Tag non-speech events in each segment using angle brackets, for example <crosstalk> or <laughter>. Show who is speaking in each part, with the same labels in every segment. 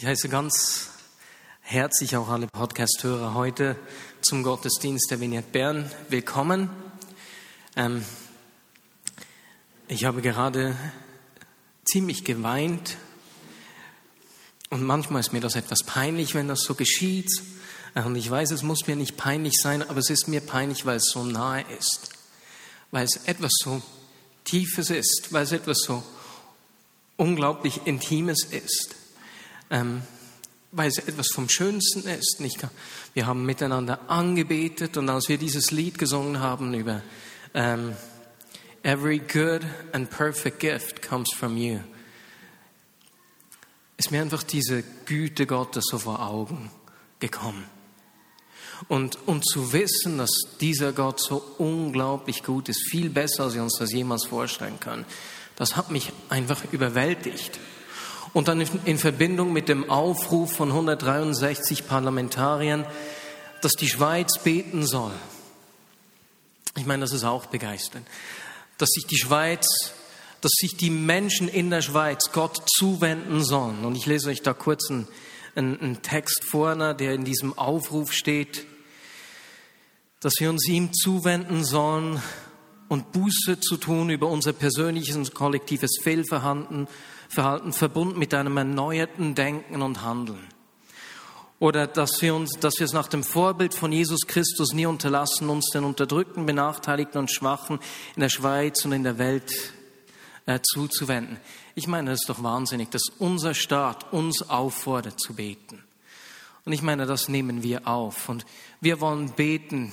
Speaker 1: Ich heiße ganz herzlich auch alle Podcast-Hörer heute zum Gottesdienst der Vignette Bern willkommen. Ähm, ich habe gerade ziemlich geweint und manchmal ist mir das etwas peinlich, wenn das so geschieht. Und ich weiß, es muss mir nicht peinlich sein, aber es ist mir peinlich, weil es so nahe ist, weil es etwas so Tiefes ist, weil es etwas so unglaublich Intimes ist ähm, weil es etwas vom Schönsten ist. Nicht? Wir haben miteinander angebetet und als wir dieses Lied gesungen haben über ähm, Every good and perfect gift comes from you, ist mir einfach diese Güte Gottes so vor Augen gekommen. Und, und zu wissen, dass dieser Gott so unglaublich gut ist, viel besser, als wir uns das jemals vorstellen können, das hat mich einfach überwältigt. Und dann in Verbindung mit dem Aufruf von 163 Parlamentariern, dass die Schweiz beten soll. Ich meine, das ist auch begeisternd. Dass sich die Schweiz, dass sich die Menschen in der Schweiz Gott zuwenden sollen. Und ich lese euch da kurz einen, einen Text vor, der in diesem Aufruf steht, dass wir uns ihm zuwenden sollen und Buße zu tun über unser persönliches und kollektives Fehlverhalten Verhalten verbunden mit einem erneuerten Denken und Handeln. Oder dass wir uns, dass wir es nach dem Vorbild von Jesus Christus nie unterlassen, uns den Unterdrückten, Benachteiligten und Schwachen in der Schweiz und in der Welt äh, zuzuwenden. Ich meine, das ist doch wahnsinnig, dass unser Staat uns auffordert zu beten. Und ich meine, das nehmen wir auf. Und wir wollen beten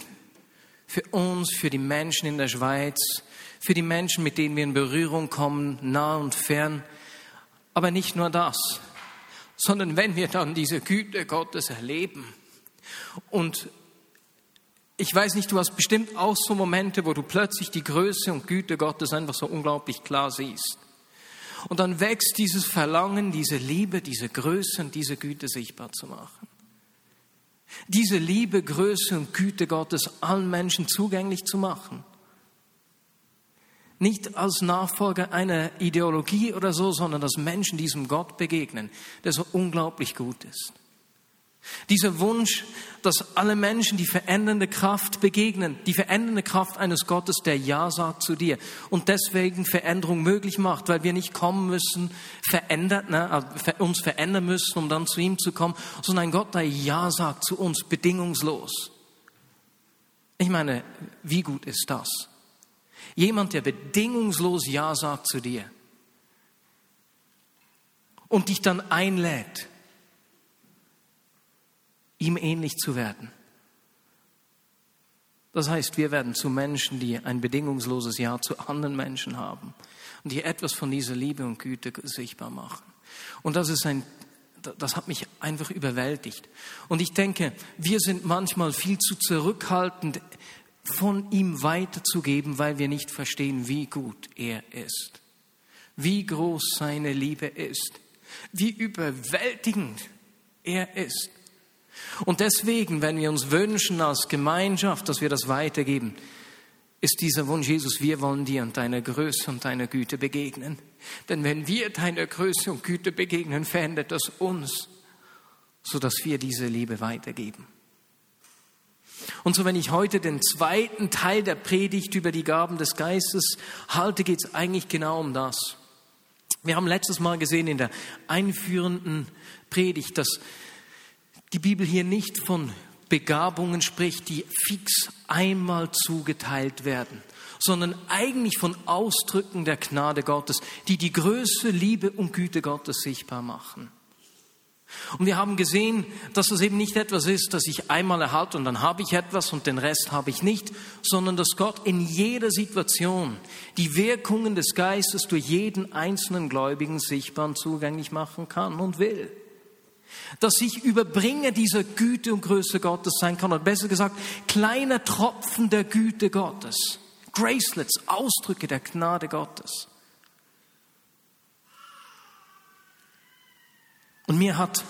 Speaker 1: für uns, für die Menschen in der Schweiz, für die Menschen, mit denen wir in Berührung kommen, nah und fern, aber nicht nur das, sondern wenn wir dann diese Güte Gottes erleben und ich weiß nicht, du hast bestimmt auch so Momente, wo du plötzlich die Größe und Güte Gottes einfach so unglaublich klar siehst. Und dann wächst dieses Verlangen, diese Liebe, diese Größe und diese Güte sichtbar zu machen. Diese Liebe, Größe und Güte Gottes allen Menschen zugänglich zu machen. Nicht als Nachfolger einer Ideologie oder so, sondern dass Menschen diesem Gott begegnen, der so unglaublich gut ist. Dieser Wunsch, dass alle Menschen die verändernde Kraft begegnen, die verändernde Kraft eines Gottes, der Ja sagt zu dir und deswegen Veränderung möglich macht, weil wir nicht kommen müssen, verändert, ne, äh, uns verändern müssen, um dann zu ihm zu kommen, sondern ein Gott, der Ja sagt zu uns, bedingungslos. Ich meine, wie gut ist das? Jemand, der bedingungslos Ja sagt zu dir und dich dann einlädt, ihm ähnlich zu werden. Das heißt, wir werden zu Menschen, die ein bedingungsloses Ja zu anderen Menschen haben und die etwas von dieser Liebe und Güte sichtbar machen. Und das ist ein, das hat mich einfach überwältigt. Und ich denke, wir sind manchmal viel zu zurückhaltend, von ihm weiterzugeben, weil wir nicht verstehen, wie gut er ist, wie groß seine Liebe ist, wie überwältigend er ist. Und deswegen, wenn wir uns wünschen als Gemeinschaft, dass wir das weitergeben, ist dieser Wunsch, Jesus, wir wollen dir und deiner Größe und deiner Güte begegnen. Denn wenn wir deiner Größe und Güte begegnen, verändert das uns, sodass wir diese Liebe weitergeben. Und so, wenn ich heute den zweiten Teil der Predigt über die Gaben des Geistes halte, geht es eigentlich genau um das. Wir haben letztes Mal gesehen in der einführenden Predigt, dass die Bibel hier nicht von Begabungen spricht, die fix einmal zugeteilt werden, sondern eigentlich von Ausdrücken der Gnade Gottes, die die Größe, Liebe und Güte Gottes sichtbar machen. Und wir haben gesehen, dass das eben nicht etwas ist, das ich einmal erhalte und dann habe ich etwas und den Rest habe ich nicht, sondern dass Gott in jeder Situation die Wirkungen des Geistes durch jeden einzelnen Gläubigen sichtbar und zugänglich machen kann und will. Dass ich Überbringer dieser Güte und Größe Gottes sein kann, oder besser gesagt, kleiner Tropfen der Güte Gottes. Gracelets, Ausdrücke der Gnade Gottes. Und mir hat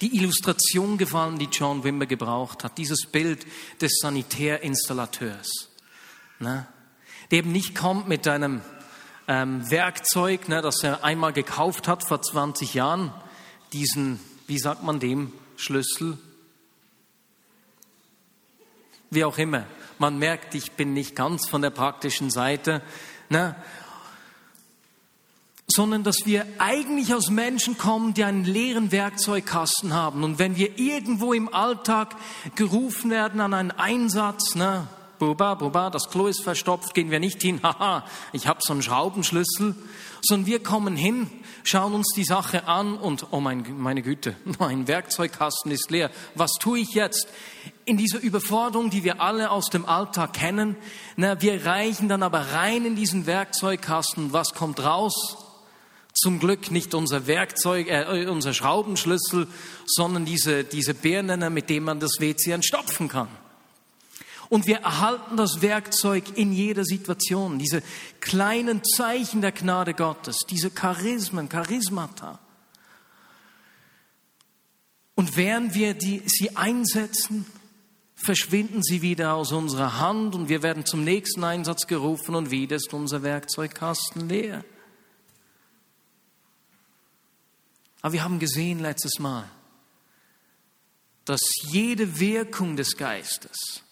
Speaker 1: die Illustration gefallen, die John Wimber gebraucht hat, dieses Bild des Sanitärinstallateurs, ne? der eben nicht kommt mit einem ähm, Werkzeug, ne, das er einmal gekauft hat vor 20 Jahren,
Speaker 2: diesen, wie sagt man dem, Schlüssel? Wie auch immer. Man merkt, ich bin nicht ganz von der praktischen Seite. Ne? Sondern dass wir eigentlich aus Menschen kommen, die einen leeren Werkzeugkasten haben. Und wenn wir irgendwo im Alltag gerufen werden an einen Einsatz, ne, Buba, Buba, das Klo ist verstopft, gehen wir nicht hin, <laughs> haha, ich habe so einen Schraubenschlüssel, sondern wir kommen hin, schauen uns die Sache an und, oh mein, meine Güte, <laughs> mein Werkzeugkasten ist leer. Was tue ich jetzt? In dieser Überforderung, die wir alle aus dem Alltag kennen, na, wir reichen dann aber rein in diesen Werkzeugkasten. Was kommt raus? Zum Glück nicht unser Werkzeug, äh, unser Schraubenschlüssel, sondern diese, diese Birnen, mit dem man das WC entstopfen kann. Und wir erhalten das Werkzeug in jeder Situation, diese kleinen Zeichen der Gnade Gottes, diese Charismen, Charismata. Und während wir die, sie einsetzen, verschwinden sie wieder aus unserer Hand und wir werden zum nächsten Einsatz gerufen und wieder ist unser Werkzeugkasten leer. Aber wir haben gesehen letztes Mal, dass jede Wirkung des Geistes,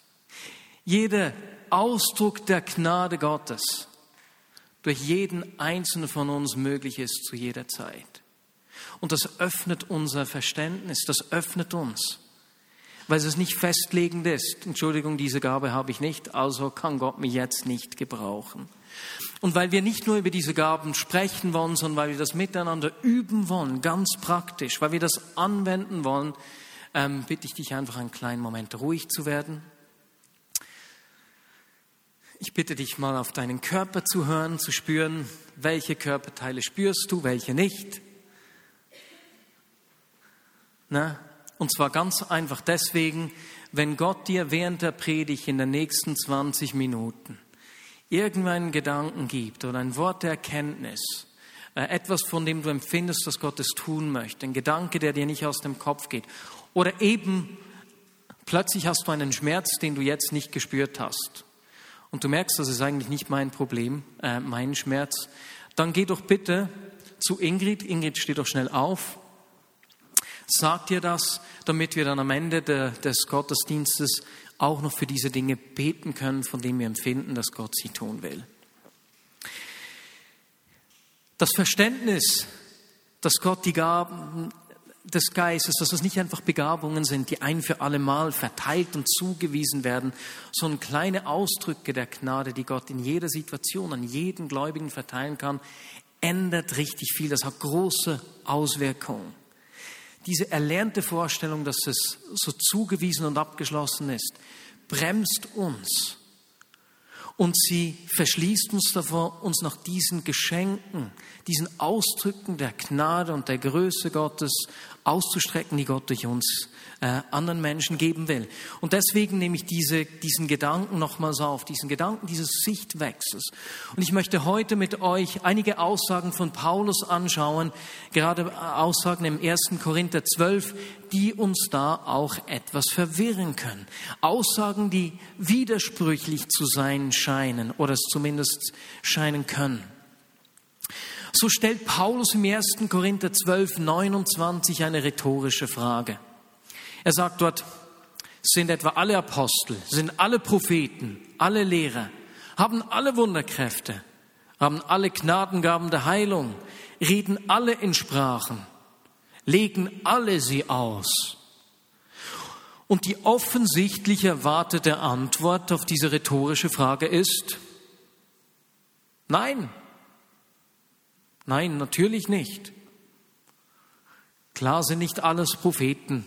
Speaker 2: jeder Ausdruck der Gnade Gottes durch jeden einzelnen von uns möglich ist zu jeder Zeit. Und das öffnet unser Verständnis, das öffnet uns, weil es nicht festlegend ist. Entschuldigung, diese Gabe habe ich nicht, also kann Gott mich jetzt nicht gebrauchen. Und weil wir nicht nur über diese Gaben sprechen wollen, sondern weil wir das miteinander üben wollen, ganz praktisch, weil wir das anwenden wollen, ähm, bitte ich dich einfach einen kleinen Moment ruhig zu werden. Ich bitte dich mal auf deinen Körper zu hören, zu spüren, welche Körperteile spürst du, welche nicht. Na? Und zwar ganz einfach deswegen, wenn Gott dir während der Predigt in den nächsten 20 Minuten irgendeinen Gedanken gibt oder ein Wort der Erkenntnis, äh, etwas, von dem du empfindest, dass Gott es tun möchte, ein Gedanke, der dir nicht aus dem Kopf geht, oder eben plötzlich hast du einen Schmerz, den du jetzt nicht gespürt hast und du merkst, das ist eigentlich nicht mein Problem, äh, mein Schmerz, dann geh doch bitte zu Ingrid. Ingrid, steh doch schnell auf. Sag dir das, damit wir dann am Ende de, des Gottesdienstes auch noch für diese Dinge beten können, von denen wir empfinden, dass Gott sie tun will. Das Verständnis, dass Gott die Gaben des Geistes, dass das nicht einfach Begabungen sind, die ein für alle Mal verteilt und zugewiesen werden, sondern kleine Ausdrücke der Gnade, die Gott in jeder Situation an jeden Gläubigen verteilen kann, ändert richtig viel. Das hat große Auswirkungen. Diese erlernte Vorstellung, dass es so zugewiesen und abgeschlossen ist, bremst uns. Und sie verschließt uns davor, uns nach diesen Geschenken, diesen Ausdrücken der Gnade und der Größe Gottes auszustrecken, die Gott durch uns äh, anderen Menschen geben will. Und deswegen nehme ich diese, diesen Gedanken nochmals auf, diesen Gedanken dieses Sichtwechsels. Und ich möchte heute mit euch einige Aussagen von Paulus anschauen, gerade Aussagen im 1. Korinther 12, die uns da auch etwas verwirren können. Aussagen, die widersprüchlich zu sein scheinen oder es zumindest scheinen können. So stellt Paulus im 1. Korinther 12, 29 eine rhetorische Frage. Er sagt dort, sind etwa alle Apostel, sind alle Propheten, alle Lehrer, haben alle Wunderkräfte, haben alle Gnadengaben der Heilung, reden alle in Sprachen, legen alle sie aus. Und die offensichtlich erwartete Antwort auf diese rhetorische Frage ist, nein, nein, natürlich nicht. Klar sind nicht alles Propheten,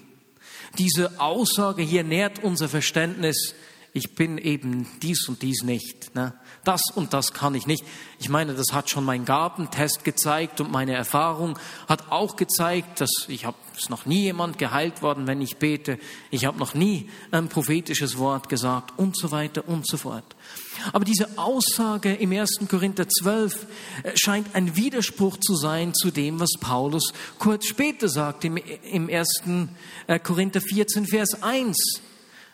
Speaker 2: diese Aussage hier nährt unser Verständnis, ich bin eben dies und dies nicht. Ne? Das und das kann ich nicht. Ich meine, das hat schon mein Gabentest gezeigt und meine Erfahrung hat auch gezeigt, dass ich habe noch nie jemand geheilt worden, wenn ich bete. Ich habe noch nie ein prophetisches Wort gesagt und so weiter und so fort. Aber diese Aussage im 1. Korinther 12 äh, scheint ein Widerspruch zu sein zu dem, was Paulus kurz später sagt im, im 1. Äh, Korinther 14, Vers 1.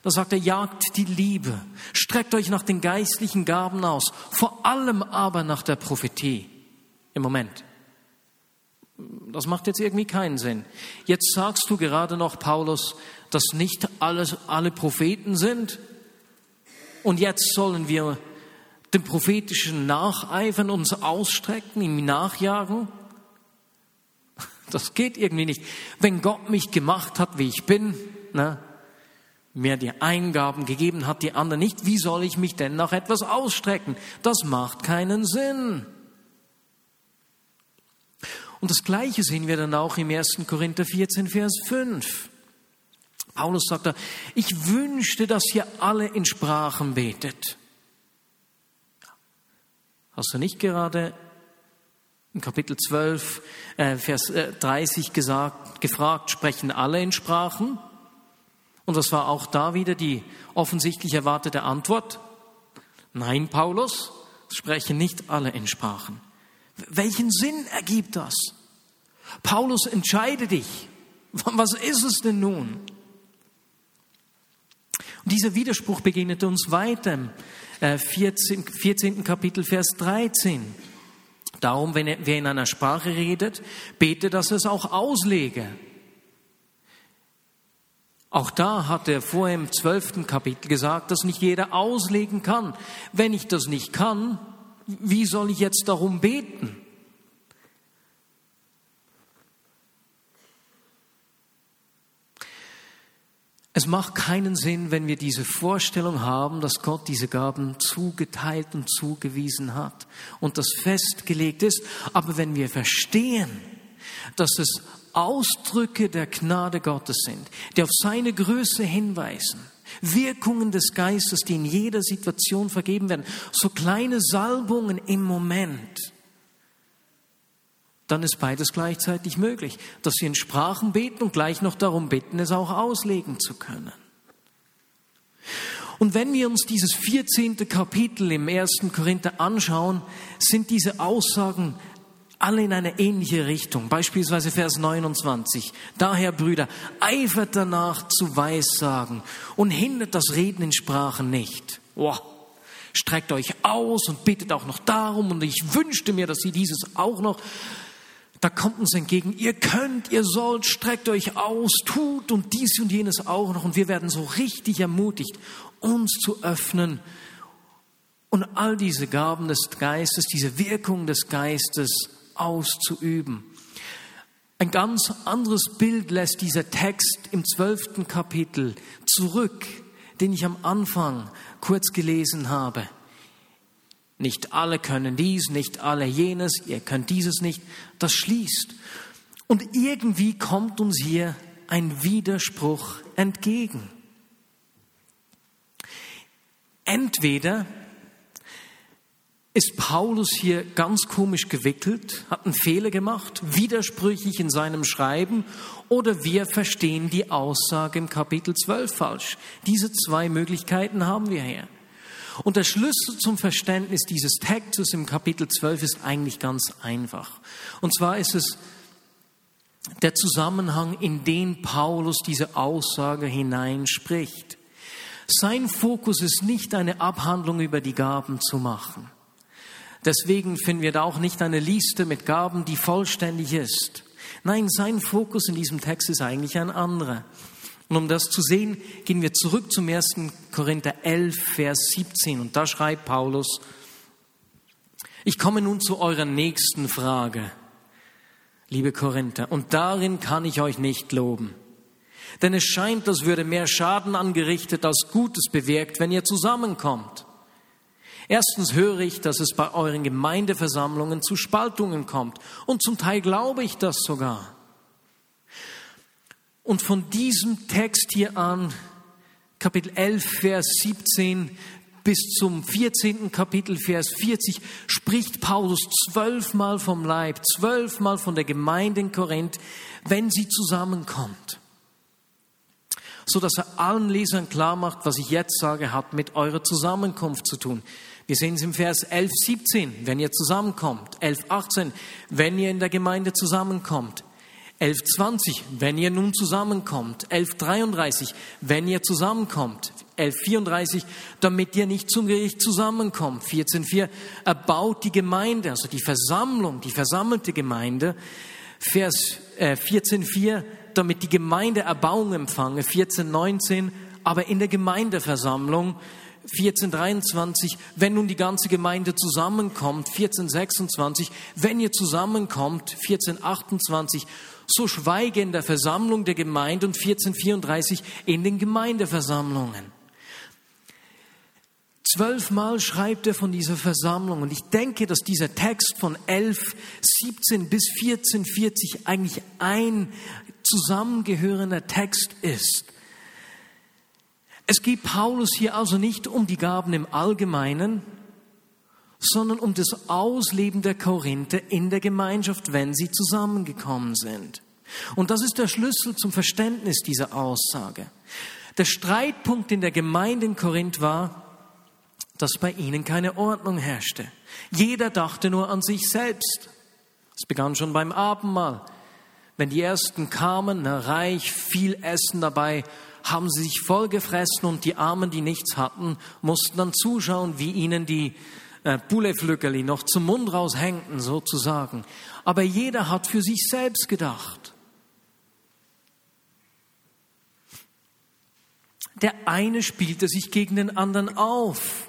Speaker 2: Da sagt er, jagt die Liebe, streckt euch nach den geistlichen Gaben aus, vor allem aber nach der Prophetie. Im Moment. Das macht jetzt irgendwie keinen Sinn. Jetzt sagst du gerade noch, Paulus, dass nicht alles, alle Propheten sind. Und jetzt sollen wir dem prophetischen Nacheifern uns ausstrecken, ihm nachjagen. Das geht irgendwie nicht. Wenn Gott mich gemacht hat, wie ich bin, ne, mir die Eingaben gegeben hat, die anderen nicht, wie soll ich mich denn nach etwas ausstrecken? Das macht keinen Sinn. Und das Gleiche sehen wir dann auch im 1. Korinther 14, Vers 5. Paulus sagt da, ich wünschte, dass ihr alle in Sprachen betet. Hast du nicht gerade im Kapitel 12, äh, Vers 30 äh, gesagt, gefragt, sprechen alle in Sprachen? Und das war auch da wieder die offensichtlich erwartete Antwort. Nein, Paulus, sprechen nicht alle in Sprachen. Welchen Sinn ergibt das? Paulus, entscheide dich. <laughs> Was ist es denn nun? Und dieser Widerspruch begegnet uns weiter im 14, äh, 14. Kapitel, Vers 13. Darum, wenn wer in einer Sprache redet, bete, dass er es auch auslege. Auch da hat er vorher im zwölften Kapitel gesagt, dass nicht jeder auslegen kann. Wenn ich das nicht kann, wie soll ich jetzt darum beten? Es macht keinen Sinn, wenn wir diese Vorstellung haben, dass Gott diese Gaben zugeteilt und zugewiesen hat und das festgelegt ist. Aber wenn wir verstehen, dass es Ausdrücke der Gnade Gottes sind, die auf seine Größe hinweisen, Wirkungen des Geistes, die in jeder Situation vergeben werden, so kleine Salbungen im Moment, dann ist beides gleichzeitig möglich, dass wir in Sprachen beten und gleich noch darum bitten, es auch auslegen zu können. Und wenn wir uns dieses 14. Kapitel im 1. Korinther anschauen, sind diese Aussagen alle in eine ähnliche Richtung. Beispielsweise Vers 29. Daher, Brüder, eifert danach zu Weissagen und hindert das Reden in Sprachen nicht. Wow. Streckt euch aus und bittet auch noch darum und ich wünschte mir, dass ihr dieses auch noch da kommt uns entgegen, ihr könnt, ihr sollt, streckt euch aus, tut und dies und jenes auch noch. Und wir werden so richtig ermutigt, uns zu öffnen und all diese Gaben des Geistes, diese Wirkung des Geistes auszuüben. Ein ganz anderes Bild lässt dieser Text im zwölften Kapitel zurück, den ich am Anfang kurz gelesen habe. Nicht alle können dies, nicht alle jenes, ihr könnt dieses nicht. Das schließt. Und irgendwie kommt uns hier ein Widerspruch entgegen. Entweder ist Paulus hier ganz komisch gewickelt, hat einen Fehler gemacht, widersprüchlich in seinem Schreiben, oder wir verstehen die Aussage im Kapitel 12 falsch. Diese zwei Möglichkeiten haben wir hier. Und der Schlüssel zum Verständnis dieses Textes im Kapitel 12 ist eigentlich ganz einfach. Und zwar ist es der Zusammenhang, in den Paulus diese Aussage hineinspricht. Sein Fokus ist nicht eine Abhandlung über die Gaben zu machen. Deswegen finden wir da auch nicht eine Liste mit Gaben, die vollständig ist. Nein, sein Fokus in diesem Text ist eigentlich ein anderer. Und um das zu sehen, gehen wir zurück zum 1. Korinther 11, Vers 17. Und da schreibt Paulus, ich komme nun zu eurer nächsten Frage, liebe Korinther, und darin kann ich euch nicht loben. Denn es scheint, als würde mehr Schaden angerichtet als Gutes bewirkt, wenn ihr zusammenkommt. Erstens höre ich, dass es bei euren Gemeindeversammlungen zu Spaltungen kommt. Und zum Teil glaube ich das sogar. Und von diesem Text hier an, Kapitel 11, Vers 17 bis zum 14. Kapitel, Vers 40, spricht Paulus zwölfmal vom Leib, zwölfmal von der Gemeinde in Korinth, wenn sie zusammenkommt. So dass er allen Lesern klar macht, was ich jetzt sage, hat mit eurer Zusammenkunft zu tun. Wir sehen es im Vers 11, 17, wenn ihr zusammenkommt. 11, 18, wenn ihr in der Gemeinde zusammenkommt. 11.20, wenn ihr nun zusammenkommt. 11.33, wenn ihr zusammenkommt. 11.34, damit ihr nicht zum Gericht zusammenkommt. 14.4, erbaut die Gemeinde, also die Versammlung, die versammelte Gemeinde. Vers äh, 14,4, damit die Gemeinde Erbauung empfange, 14,19, aber in der Gemeindeversammlung 1423, wenn nun die ganze Gemeinde zusammenkommt, 1426, wenn ihr zusammenkommt, 1428, so schweige in der Versammlung der Gemeinde und 1434 in den Gemeindeversammlungen. Zwölfmal schreibt er von dieser Versammlung und ich denke, dass dieser Text von 11, 17 bis 1440 eigentlich ein zusammengehörender Text ist. Es geht Paulus hier also nicht um die Gaben im Allgemeinen, sondern um das Ausleben der Korinther in der Gemeinschaft, wenn sie zusammengekommen sind. Und das ist der Schlüssel zum Verständnis dieser Aussage. Der Streitpunkt in der Gemeinde in Korinth war, dass bei ihnen keine Ordnung herrschte. Jeder dachte nur an sich selbst. Es begann schon beim Abendmahl. Wenn die ersten kamen, reich, viel Essen dabei, haben sie sich vollgefressen und die Armen, die nichts hatten, mussten dann zuschauen, wie ihnen die äh, Bulleflückerli noch zum Mund raushängten, sozusagen. Aber jeder hat für sich selbst gedacht. Der eine spielte sich gegen den anderen auf.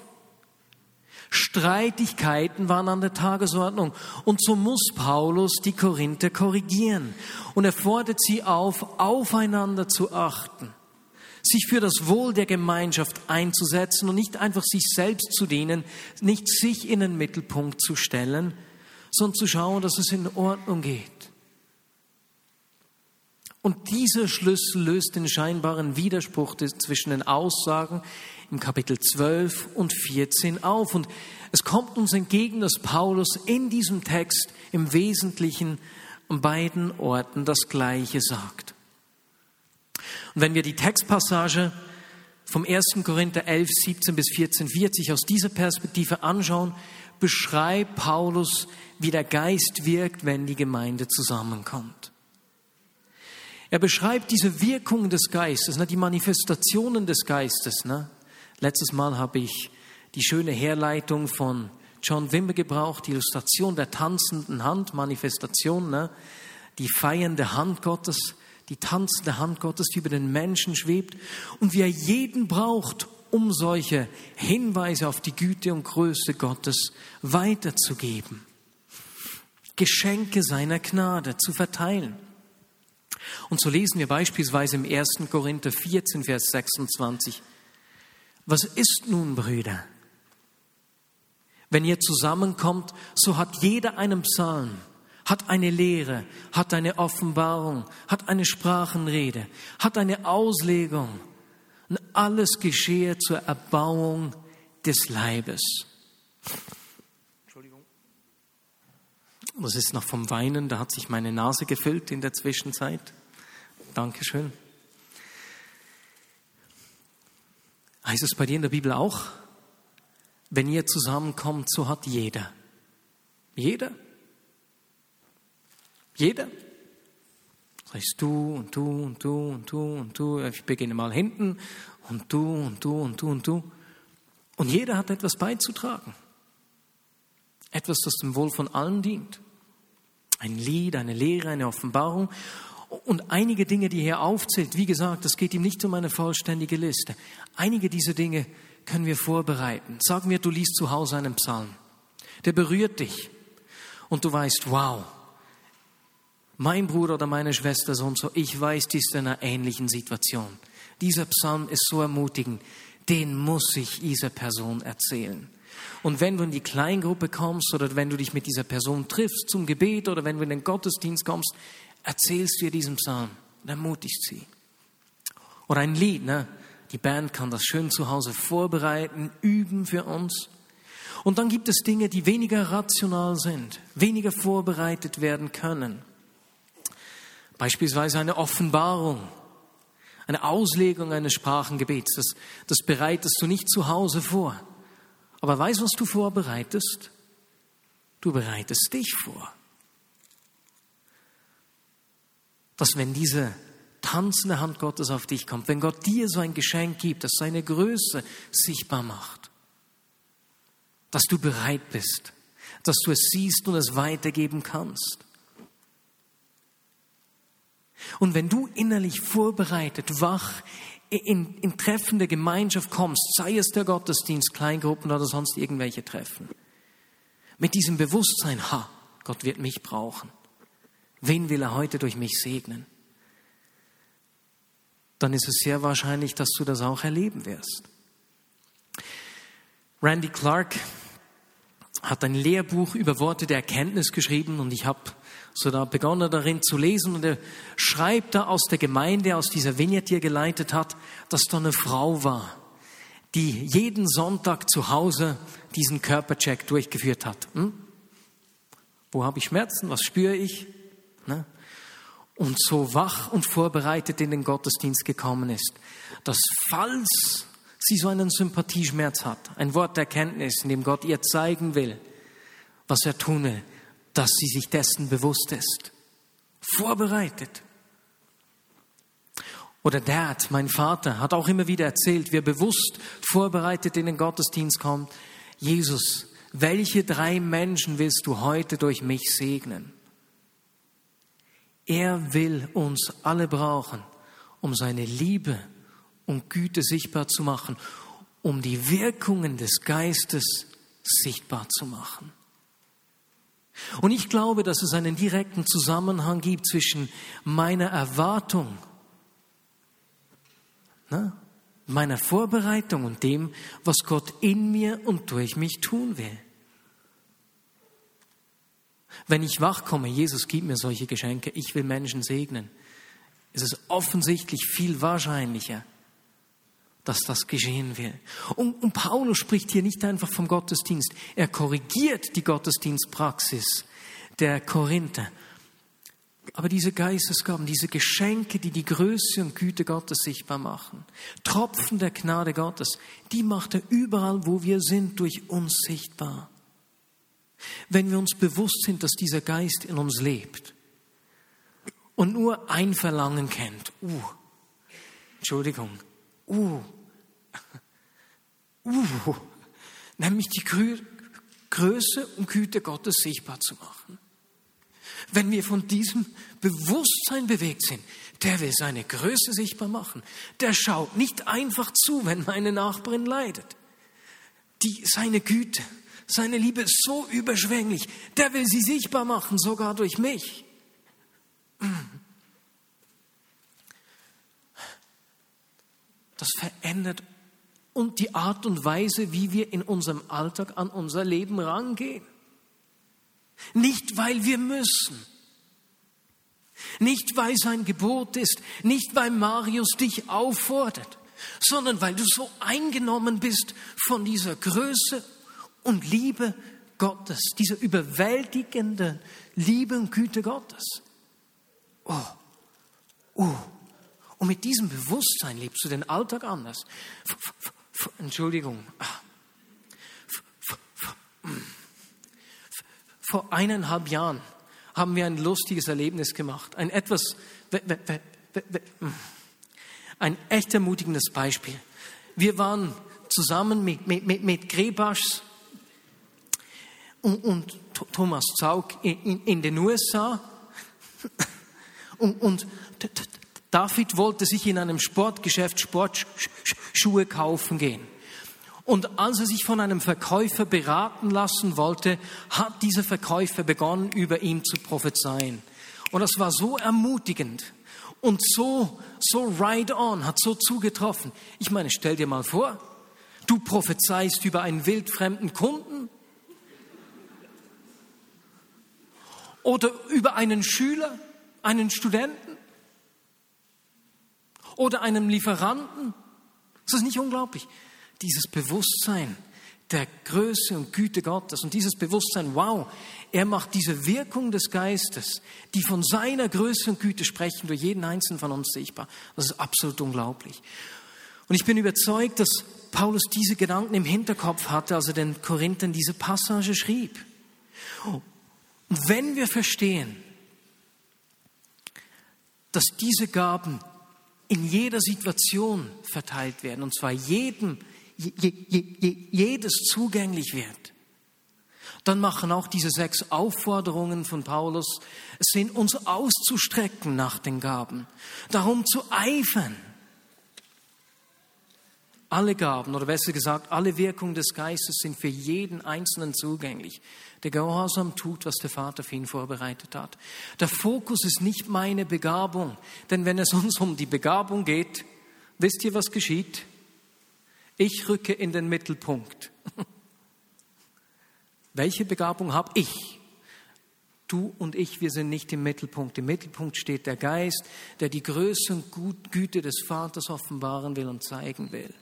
Speaker 2: Streitigkeiten waren an der Tagesordnung. Und so muss Paulus die Korinther korrigieren. Und er fordert sie auf, aufeinander zu achten sich für das Wohl der Gemeinschaft einzusetzen und nicht einfach sich selbst zu dienen, nicht sich in den Mittelpunkt zu stellen, sondern zu schauen, dass es in Ordnung geht. Und dieser Schlüssel löst den scheinbaren Widerspruch zwischen den Aussagen im Kapitel 12 und 14 auf. Und es kommt uns entgegen, dass Paulus in diesem Text im Wesentlichen an beiden Orten das Gleiche sagt. Und wenn wir die Textpassage vom 1. Korinther 11, 17 bis 14, 40 aus dieser Perspektive anschauen, beschreibt Paulus, wie der Geist wirkt, wenn die Gemeinde zusammenkommt. Er beschreibt diese Wirkungen des Geistes, ne, die Manifestationen des Geistes. Ne. Letztes Mal habe ich die schöne Herleitung von John Wimber gebraucht, die Illustration der tanzenden Hand, Manifestation, ne, die feiernde Hand Gottes die tanzende Hand Gottes, die über den Menschen schwebt und wie er jeden braucht, um solche Hinweise auf die Güte und Größe Gottes weiterzugeben. Geschenke seiner Gnade zu verteilen. Und so lesen wir beispielsweise im 1. Korinther 14, Vers 26. Was ist nun, Brüder? Wenn ihr zusammenkommt, so hat jeder einen Psalm hat eine Lehre, hat eine Offenbarung, hat eine Sprachenrede, hat eine Auslegung. Und alles geschehe zur Erbauung des Leibes. Entschuldigung. Das ist noch vom Weinen, da hat sich meine Nase gefüllt in der Zwischenzeit. Dankeschön. Heißt es bei dir in der Bibel auch? Wenn ihr zusammenkommt, so hat jeder. Jeder. Jeder. Das heißt du und du und du und du und du. Ich beginne mal hinten und du und du und du und du. Und jeder hat etwas beizutragen. Etwas, das dem Wohl von allen dient. Ein Lied, eine Lehre, eine Offenbarung und einige Dinge, die er aufzählt. Wie gesagt, es geht ihm nicht um eine vollständige Liste. Einige dieser Dinge können wir vorbereiten. Sagen wir, du liest zu Hause einen Psalm. Der berührt dich. Und du weißt, wow, mein Bruder oder meine Schwester so und so, ich weiß, die ist in einer ähnlichen Situation. Dieser Psalm ist so ermutigend, den muss ich dieser Person erzählen. Und wenn du in die Kleingruppe kommst oder wenn du dich mit dieser Person triffst zum Gebet oder wenn du in den Gottesdienst kommst, erzählst du ihr diesen Psalm und ermutigst sie. Oder ein Lied, ne? Die Band kann das schön zu Hause vorbereiten, üben für uns. Und dann gibt es Dinge, die weniger rational sind, weniger vorbereitet werden können. Beispielsweise eine Offenbarung, eine Auslegung eines Sprachengebets. Das, das bereitest du nicht zu Hause vor. Aber weißt du, was du vorbereitest? Du bereitest dich vor. Dass wenn diese tanzende Hand Gottes auf dich kommt, wenn Gott dir so ein Geschenk gibt, das seine Größe sichtbar macht, dass du bereit bist, dass du es siehst und es weitergeben kannst. Und wenn du innerlich vorbereitet, wach in, in Treffen der Gemeinschaft kommst, sei es der Gottesdienst, Kleingruppen oder sonst irgendwelche Treffen, mit diesem Bewusstsein, ha, Gott wird mich brauchen. Wen will er heute durch mich segnen? Dann ist es sehr wahrscheinlich, dass du das auch erleben wirst. Randy Clark hat ein Lehrbuch über Worte der Erkenntnis geschrieben und ich habe so da begonnen darin zu lesen und er schreibt da aus der Gemeinde, aus dieser Vignette, die er geleitet hat, dass da eine Frau war, die jeden Sonntag zu Hause diesen Körpercheck durchgeführt hat. Hm? Wo habe ich Schmerzen? Was spüre ich? Ne? Und so wach und vorbereitet in den Gottesdienst gekommen ist, dass falls sie so einen Sympathieschmerz hat, ein Wort der Erkenntnis, in dem Gott ihr zeigen will, was er tun will, dass sie sich dessen bewusst ist. Vorbereitet. Oder Dad, mein Vater, hat auch immer wieder erzählt, wer bewusst vorbereitet in den Gottesdienst kommt, Jesus, welche drei Menschen willst du heute durch mich segnen? Er will uns alle brauchen, um seine Liebe und Güte sichtbar zu machen, um die Wirkungen des Geistes sichtbar zu machen. Und ich glaube, dass es einen direkten Zusammenhang gibt zwischen meiner Erwartung, ne, meiner Vorbereitung und dem, was Gott in mir und durch mich tun will. Wenn ich wachkomme, Jesus gibt mir solche Geschenke, ich will Menschen segnen, ist es offensichtlich viel wahrscheinlicher, dass das geschehen will. Und, und Paulus spricht hier nicht einfach vom Gottesdienst, er korrigiert die Gottesdienstpraxis der Korinther. Aber diese Geistesgaben, diese Geschenke, die die Größe und Güte Gottes sichtbar machen, Tropfen der Gnade Gottes, die macht er überall, wo wir sind, durch uns sichtbar. Wenn wir uns bewusst sind, dass dieser Geist in uns lebt und nur ein Verlangen kennt, uh, Entschuldigung, uh, <laughs> uh, nämlich die Größe und Güte Gottes sichtbar zu machen. Wenn wir von diesem Bewusstsein bewegt sind, der will seine Größe sichtbar machen. Der schaut nicht einfach zu, wenn meine Nachbarin leidet. Die, seine Güte, seine Liebe ist so überschwänglich. Der will sie sichtbar machen, sogar durch mich. Das verändert und die Art und Weise, wie wir in unserem Alltag an unser Leben rangehen. Nicht, weil wir müssen. Nicht, weil es ein Gebot ist. Nicht, weil Marius dich auffordert, sondern weil du so eingenommen bist von dieser Größe und Liebe Gottes, dieser überwältigenden Liebe und Güte Gottes. Oh, oh. Und mit diesem Bewusstsein lebst du den Alltag anders. Entschuldigung. Vor eineinhalb Jahren haben wir ein lustiges Erlebnis gemacht. Ein etwas, ein echt ermutigendes Beispiel. Wir waren zusammen mit, mit, mit, mit Grebaschs und, und Thomas Zaug in, in, den USA. Und, und David wollte sich in einem Sportgeschäft Sportschuhe kaufen gehen. Und als er sich von einem Verkäufer beraten lassen wollte, hat dieser Verkäufer begonnen, über ihn zu prophezeien. Und das war so ermutigend und so, so right on, hat so zugetroffen. Ich meine, stell dir mal vor, du prophezeist über einen wildfremden Kunden oder über einen Schüler, einen Studenten oder einen Lieferanten. Das ist nicht unglaublich dieses Bewusstsein der Größe und Güte Gottes und dieses Bewusstsein, wow, er macht diese Wirkung des Geistes, die von seiner Größe und Güte sprechen, durch jeden einzelnen von uns sichtbar. Das ist absolut unglaublich. Und ich bin überzeugt, dass Paulus diese Gedanken im Hinterkopf hatte, als er den Korinthern diese Passage schrieb. Und wenn wir verstehen, dass diese Gaben in jeder Situation verteilt werden, und zwar jedem je, je, je, jedes zugänglich wird, Dann machen auch diese sechs Aufforderungen von Paulus es sind uns auszustrecken nach den Gaben, darum zu eifern. Alle Gaben, oder besser gesagt, alle Wirkungen des Geistes sind für jeden Einzelnen zugänglich, der gehorsam tut, was der Vater für ihn vorbereitet hat. Der Fokus ist nicht meine Begabung, denn wenn es uns um die Begabung geht, wisst ihr, was geschieht? Ich rücke in den Mittelpunkt. <laughs> Welche Begabung habe ich? Du und ich, wir sind nicht im Mittelpunkt. Im Mittelpunkt steht der Geist, der die Größe und Güte des Vaters offenbaren will und zeigen will.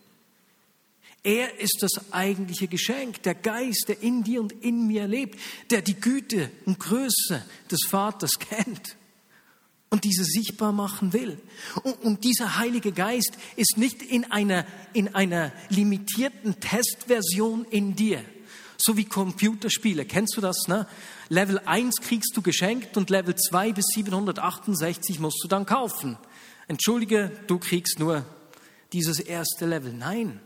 Speaker 2: Er ist das eigentliche Geschenk, der Geist, der in dir und in mir lebt, der die Güte und Größe des Vaters kennt und diese sichtbar machen will. Und, und, dieser Heilige Geist ist nicht in einer, in einer limitierten Testversion in dir, so wie Computerspiele. Kennst du das? Ne? Level 1 kriegst du geschenkt und Level 2 bis 768 musst du dann kaufen. Entschuldige, du kriegst nur dieses erste Level. Nein,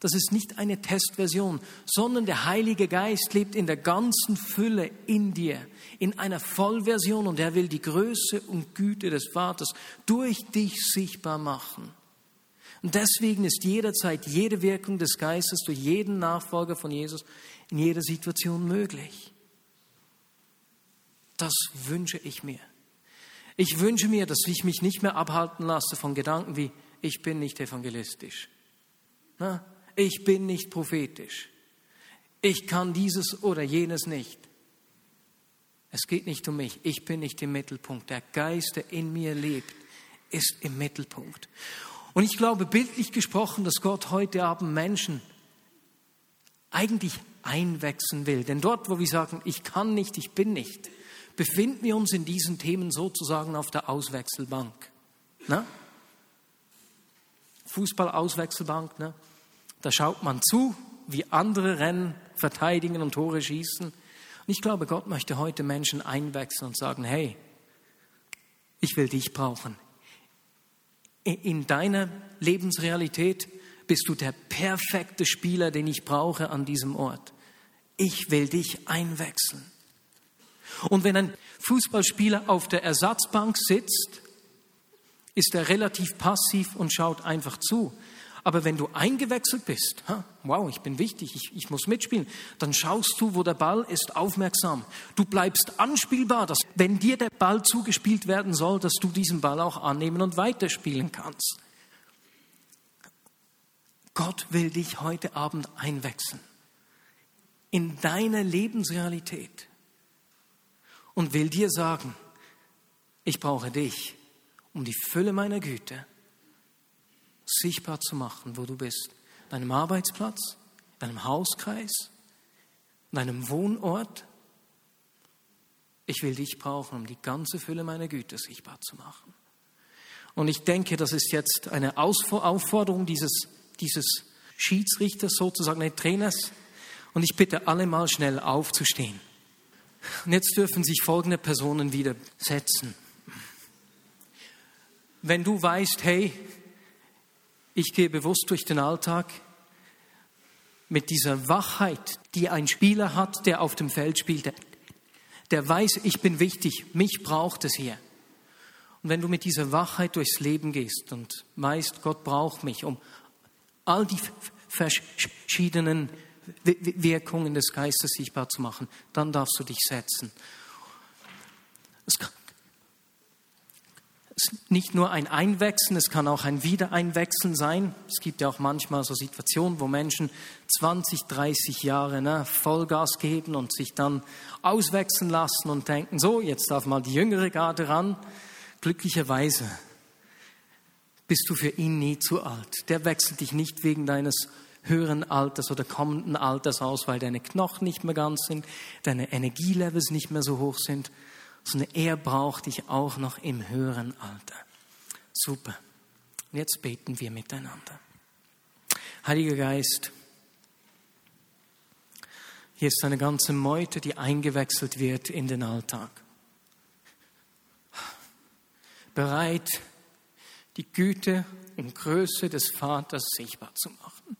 Speaker 2: das ist nicht eine Testversion, sondern der Heilige Geist lebt in der ganzen Fülle in dir, in einer Vollversion und er will die Größe und Güte des Vaters durch dich sichtbar machen. Und deswegen ist jederzeit jede Wirkung des Geistes durch jeden Nachfolger von Jesus in jeder Situation möglich. Das wünsche ich mir. Ich wünsche mir, dass ich mich nicht mehr abhalten lasse von Gedanken wie, ich bin nicht evangelistisch. Na, ich bin nicht prophetisch. Ich kann dieses oder jenes nicht. Es geht nicht um mich. Ich bin nicht im Mittelpunkt. Der Geist, der in mir lebt, ist im Mittelpunkt. Und ich glaube, bildlich gesprochen, dass Gott heute Abend Menschen eigentlich einwechseln will. Denn dort, wo wir sagen, ich kann nicht, ich bin nicht, befinden wir uns in diesen Themen sozusagen auf der Auswechselbank. Na? Fußball-Auswechselbank, ne? Da schaut man zu, wie andere rennen, verteidigen und Tore schießen. Und ich glaube, Gott möchte heute Menschen einwechseln und sagen, hey, ich will dich brauchen. In deiner Lebensrealität bist du der perfekte Spieler, den ich brauche an diesem Ort. Ich will dich einwechseln. Und wenn ein Fußballspieler auf der Ersatzbank sitzt, ist er relativ passiv und schaut einfach zu. Aber wenn du eingewechselt bist, wow, ich bin wichtig, ich, ich muss mitspielen, dann schaust du, wo der Ball ist, aufmerksam. Du bleibst anspielbar, dass wenn dir der Ball zugespielt werden soll, dass du diesen Ball auch annehmen und weiterspielen kannst. Gott will dich heute Abend einwechseln in deiner Lebensrealität und will dir sagen, ich brauche dich, um die Fülle meiner Güte sichtbar zu machen, wo du bist. Deinem Arbeitsplatz, deinem Hauskreis, deinem Wohnort. Ich will dich brauchen, um die ganze Fülle meiner Güte sichtbar zu machen. Und ich denke, das ist jetzt eine Aufforderung dieses, dieses Schiedsrichters, sozusagen, des Trainers. Und ich bitte alle mal schnell aufzustehen. Und jetzt dürfen sich folgende Personen wieder setzen. Wenn du weißt, hey, ich gehe bewusst durch den Alltag mit dieser Wachheit, die ein Spieler hat, der auf dem Feld spielt. Der weiß, ich bin wichtig, mich braucht es hier. Und wenn du mit dieser Wachheit durchs Leben gehst und weißt, Gott braucht mich, um all die verschiedenen Wirkungen des Geistes sichtbar zu machen, dann darfst du dich setzen. Es ist nicht nur ein Einwechseln, es kann auch ein Wiedereinwechseln sein. Es gibt ja auch manchmal so Situationen, wo Menschen 20, 30 Jahre ne, Vollgas geben und sich dann auswechseln lassen und denken, so, jetzt darf mal die jüngere Garde ran. Glücklicherweise bist du für ihn nie zu alt. Der wechselt dich nicht wegen deines höheren Alters oder kommenden Alters aus, weil deine Knochen nicht mehr ganz sind, deine Energielevels nicht mehr so hoch sind, sondern er braucht dich auch noch im höheren Alter. Super. Und jetzt beten wir miteinander. Heiliger Geist, hier ist eine ganze Meute, die eingewechselt wird in den Alltag. Bereit, die Güte und Größe des Vaters sichtbar zu machen.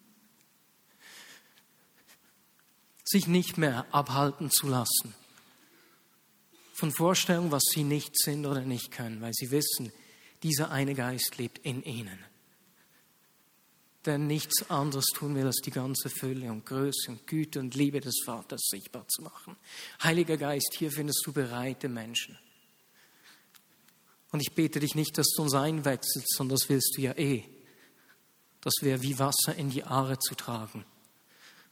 Speaker 2: sich nicht mehr abhalten zu lassen von Vorstellungen, was sie nicht sind oder nicht können, weil sie wissen, dieser eine Geist lebt in ihnen. Der nichts anderes tun will, als die ganze Fülle und Größe und Güte und Liebe des Vaters sichtbar zu machen. Heiliger Geist, hier findest du bereite Menschen. Und ich bete dich nicht, dass du uns einwechselst, sondern das willst du ja eh. Das wäre wie Wasser in die Aare zu tragen.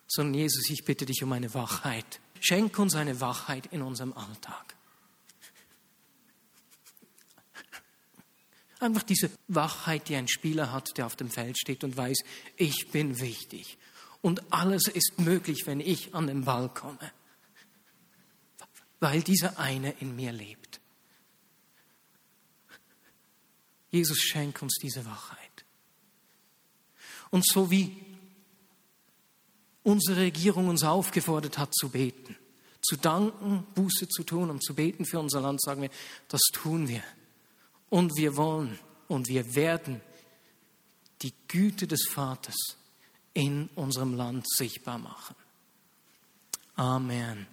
Speaker 2: Sondern Jesus, ich bitte dich um eine Wachheit. Schenk uns eine Wachheit in unserem Alltag. Einfach diese Wachheit, die ein Spieler hat, der auf dem Feld steht und weiß, ich bin wichtig. Und alles ist möglich, wenn ich an den Ball komme. Weil dieser eine in mir lebt. Jesus schenkt uns diese Wachheit. Und so wie unsere Regierung uns aufgefordert hat zu beten, zu danken, Buße zu tun und zu beten für unser Land, sagen wir, das tun wir. Und wir wollen und wir werden die Güte des Vaters in unserem Land sichtbar machen. Amen.